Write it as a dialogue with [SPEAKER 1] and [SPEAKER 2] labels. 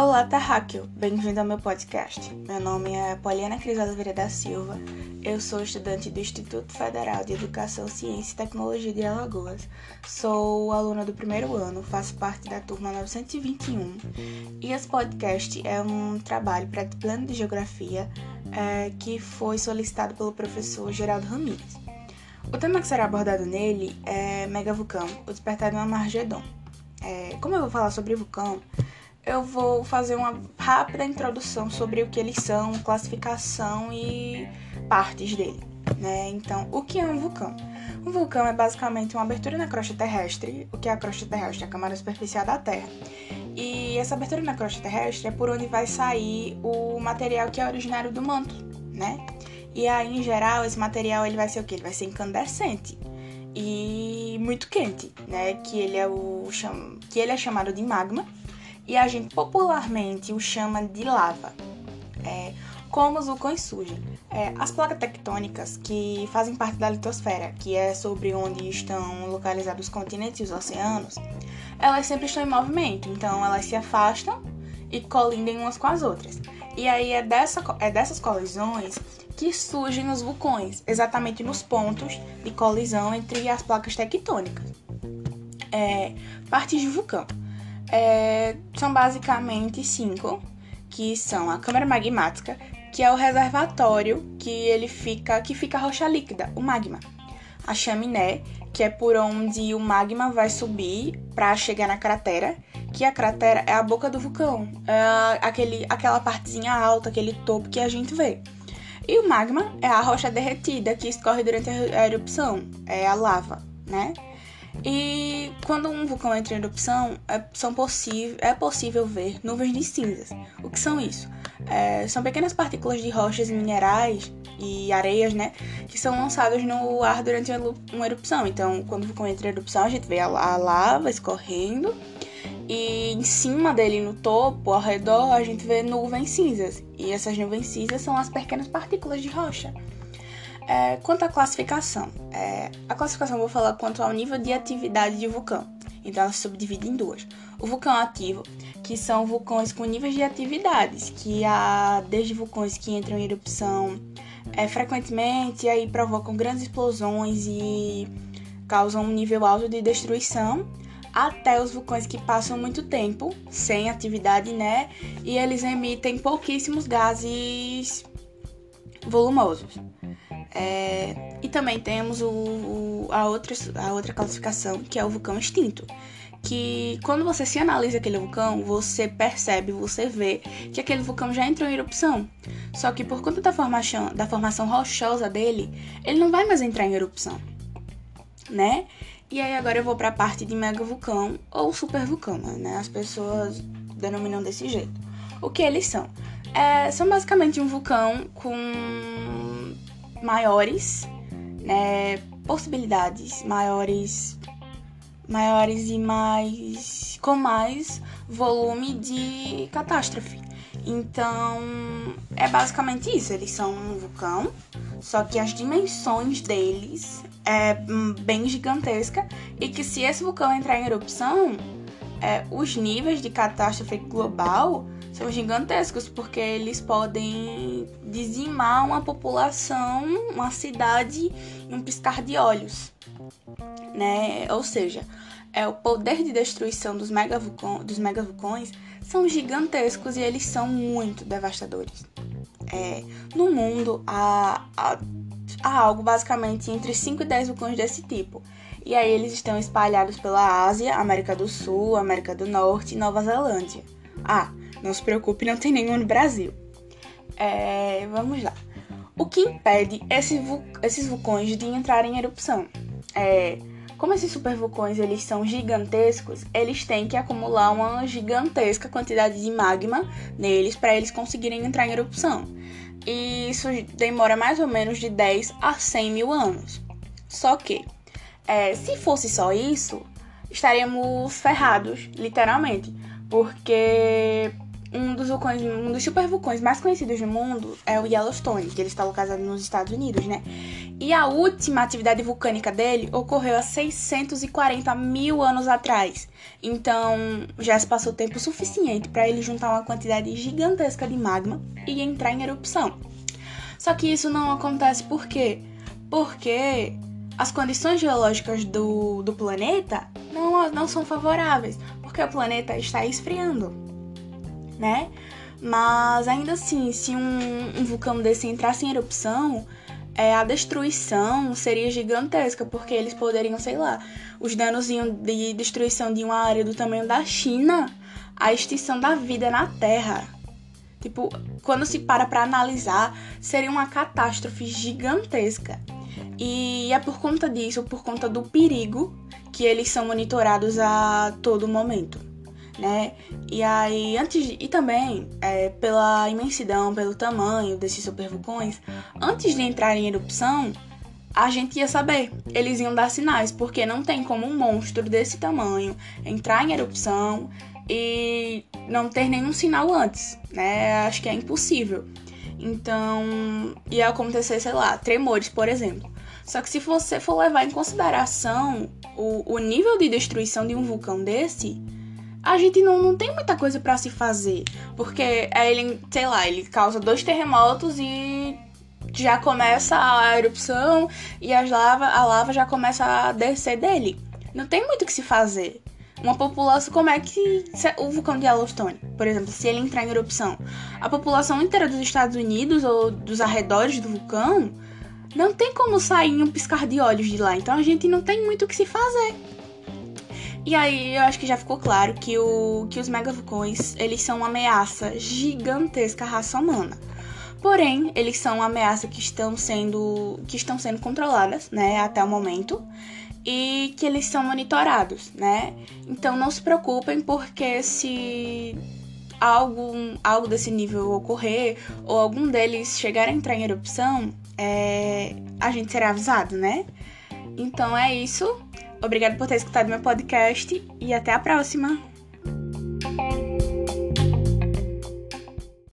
[SPEAKER 1] Olá, Terráqueo! Bem-vindo ao meu podcast. Meu nome é Poliana Cris Oliveira da Silva. Eu sou estudante do Instituto Federal de Educação, Ciência e Tecnologia de Alagoas. Sou aluna do primeiro ano, faço parte da turma 921. E esse podcast é um trabalho para plano de geografia é, que foi solicitado pelo professor Geraldo Ramírez. O tema que será abordado nele é Megavulcão, o despertar do Amargedon. É, como eu vou falar sobre vulcão, eu vou fazer uma rápida introdução sobre o que eles são, classificação e partes dele. Né? Então, o que é um vulcão? Um vulcão é basicamente uma abertura na crosta terrestre. O que é a crosta terrestre? A camada superficial da Terra. E essa abertura na crosta terrestre é por onde vai sair o material que é originário do manto, né? E aí, em geral, esse material ele vai ser o quê? Ele vai ser incandescente e muito quente, né? Que ele é o cham... que ele é chamado de magma e a gente popularmente o chama de lava. É, como os vulcões surgem? É, as placas tectônicas que fazem parte da litosfera, que é sobre onde estão localizados os continentes e os oceanos, elas sempre estão em movimento, então elas se afastam e colidem umas com as outras. E aí é, dessa, é dessas colisões que surgem os vulcões, exatamente nos pontos de colisão entre as placas tectônicas. É, partes de vulcão é, são basicamente cinco, que são a câmara magmática, que é o reservatório que ele fica, que fica a rocha líquida, o magma. A chaminé, que é por onde o magma vai subir para chegar na cratera, que a cratera é a boca do vulcão, é aquele, aquela partezinha alta, aquele topo que a gente vê. E o magma é a rocha derretida que escorre durante a erupção, é a lava, né? E quando um vulcão entra em erupção, é, são é possível ver nuvens de cinzas. O que são isso? É, são pequenas partículas de rochas e minerais e areias, né? Que são lançadas no ar durante uma erupção. Então, quando o vulcão entra em erupção, a gente vê a, a lava escorrendo e em cima dele, no topo, ao redor, a gente vê nuvens cinzas. E essas nuvens cinzas são as pequenas partículas de rocha. É, quanto à classificação, é, a classificação eu vou falar quanto ao nível de atividade de vulcão. Então ela se subdivide em duas. O vulcão ativo, que são vulcões com níveis de atividades, que há desde vulcões que entram em erupção é, frequentemente e aí provocam grandes explosões e causam um nível alto de destruição, até os vulcões que passam muito tempo sem atividade, né? E eles emitem pouquíssimos gases volumosos. É, e também temos o, o, a, outra, a outra classificação, que é o vulcão extinto. Que quando você se analisa aquele vulcão, você percebe, você vê que aquele vulcão já entrou em erupção. Só que por conta da formação, da formação rochosa dele, ele não vai mais entrar em erupção, né? E aí agora eu vou para a parte de megavulcão ou supervulcão, né? As pessoas denominam desse jeito. O que eles são? É, são basicamente um vulcão com maiores, né, possibilidades maiores, maiores e mais com mais volume de catástrofe. Então, é basicamente isso. Eles são um vulcão, só que as dimensões deles é bem gigantesca e que se esse vulcão entrar em erupção, é, os níveis de catástrofe global são gigantescos, porque eles podem dizimar uma população, uma cidade em um piscar de olhos. Né? Ou seja, é o poder de destruição dos, megavulcões, dos megavulcões são gigantescos e eles são muito devastadores. É, no mundo há, há, há algo basicamente entre 5 e 10 vulcões desse tipo. E aí eles estão espalhados pela Ásia, América do Sul, América do Norte e Nova Zelândia. Ah, não se preocupe, não tem nenhum no Brasil. É, vamos lá. O que impede esses, esses vulcões de entrarem em erupção? É, como esses supervulcões eles são gigantescos, eles têm que acumular uma gigantesca quantidade de magma neles para eles conseguirem entrar em erupção. E isso demora mais ou menos de 10 a 100 mil anos. Só que, é, se fosse só isso, estaríamos ferrados, literalmente, porque um dos vulcões, um dos super vulcões mais conhecidos do mundo é o Yellowstone, que ele está localizado nos Estados Unidos, né? E a última atividade vulcânica dele ocorreu há 640 mil anos atrás. Então já se passou tempo suficiente para ele juntar uma quantidade gigantesca de magma e entrar em erupção. Só que isso não acontece por quê? Porque as condições geológicas do, do planeta não, não são favoráveis, porque o planeta está esfriando, né? Mas ainda assim, se um, um vulcão desse entrasse em erupção, é, a destruição seria gigantesca, porque eles poderiam, sei lá, os danos de destruição de uma área do tamanho da China, a extinção da vida na Terra. Tipo, quando se para para analisar, seria uma catástrofe gigantesca. E é por conta disso, por conta do perigo, que eles são monitorados a todo momento, né? E aí, antes de, e também é, pela imensidão, pelo tamanho desses supervulcões, antes de entrar em erupção, a gente ia saber, eles iam dar sinais, porque não tem como um monstro desse tamanho entrar em erupção e não ter nenhum sinal antes, né? Acho que é impossível. Então, ia acontecer, sei lá, tremores, por exemplo. Só que se você for levar em consideração o, o nível de destruição de um vulcão desse, a gente não, não tem muita coisa para se fazer. Porque ele, sei lá, ele causa dois terremotos e já começa a erupção e as lava, a lava já começa a descer dele. Não tem muito o que se fazer. Uma população, como é que o vulcão de Yellowstone, por exemplo, se ele entrar em erupção, a população inteira dos Estados Unidos ou dos arredores do vulcão não tem como sair em um piscar de olhos de lá, então a gente não tem muito o que se fazer. E aí eu acho que já ficou claro que, o, que os megavulcões, eles são uma ameaça gigantesca à raça humana. Porém, eles são uma ameaça que estão sendo que estão sendo controladas, né, até o momento, e que eles são monitorados, né? Então não se preocupem porque se algo, algo desse nível ocorrer ou algum deles chegar a entrar em erupção, é, a gente será avisado, né? Então é isso. Obrigado por ter escutado meu podcast e até a próxima!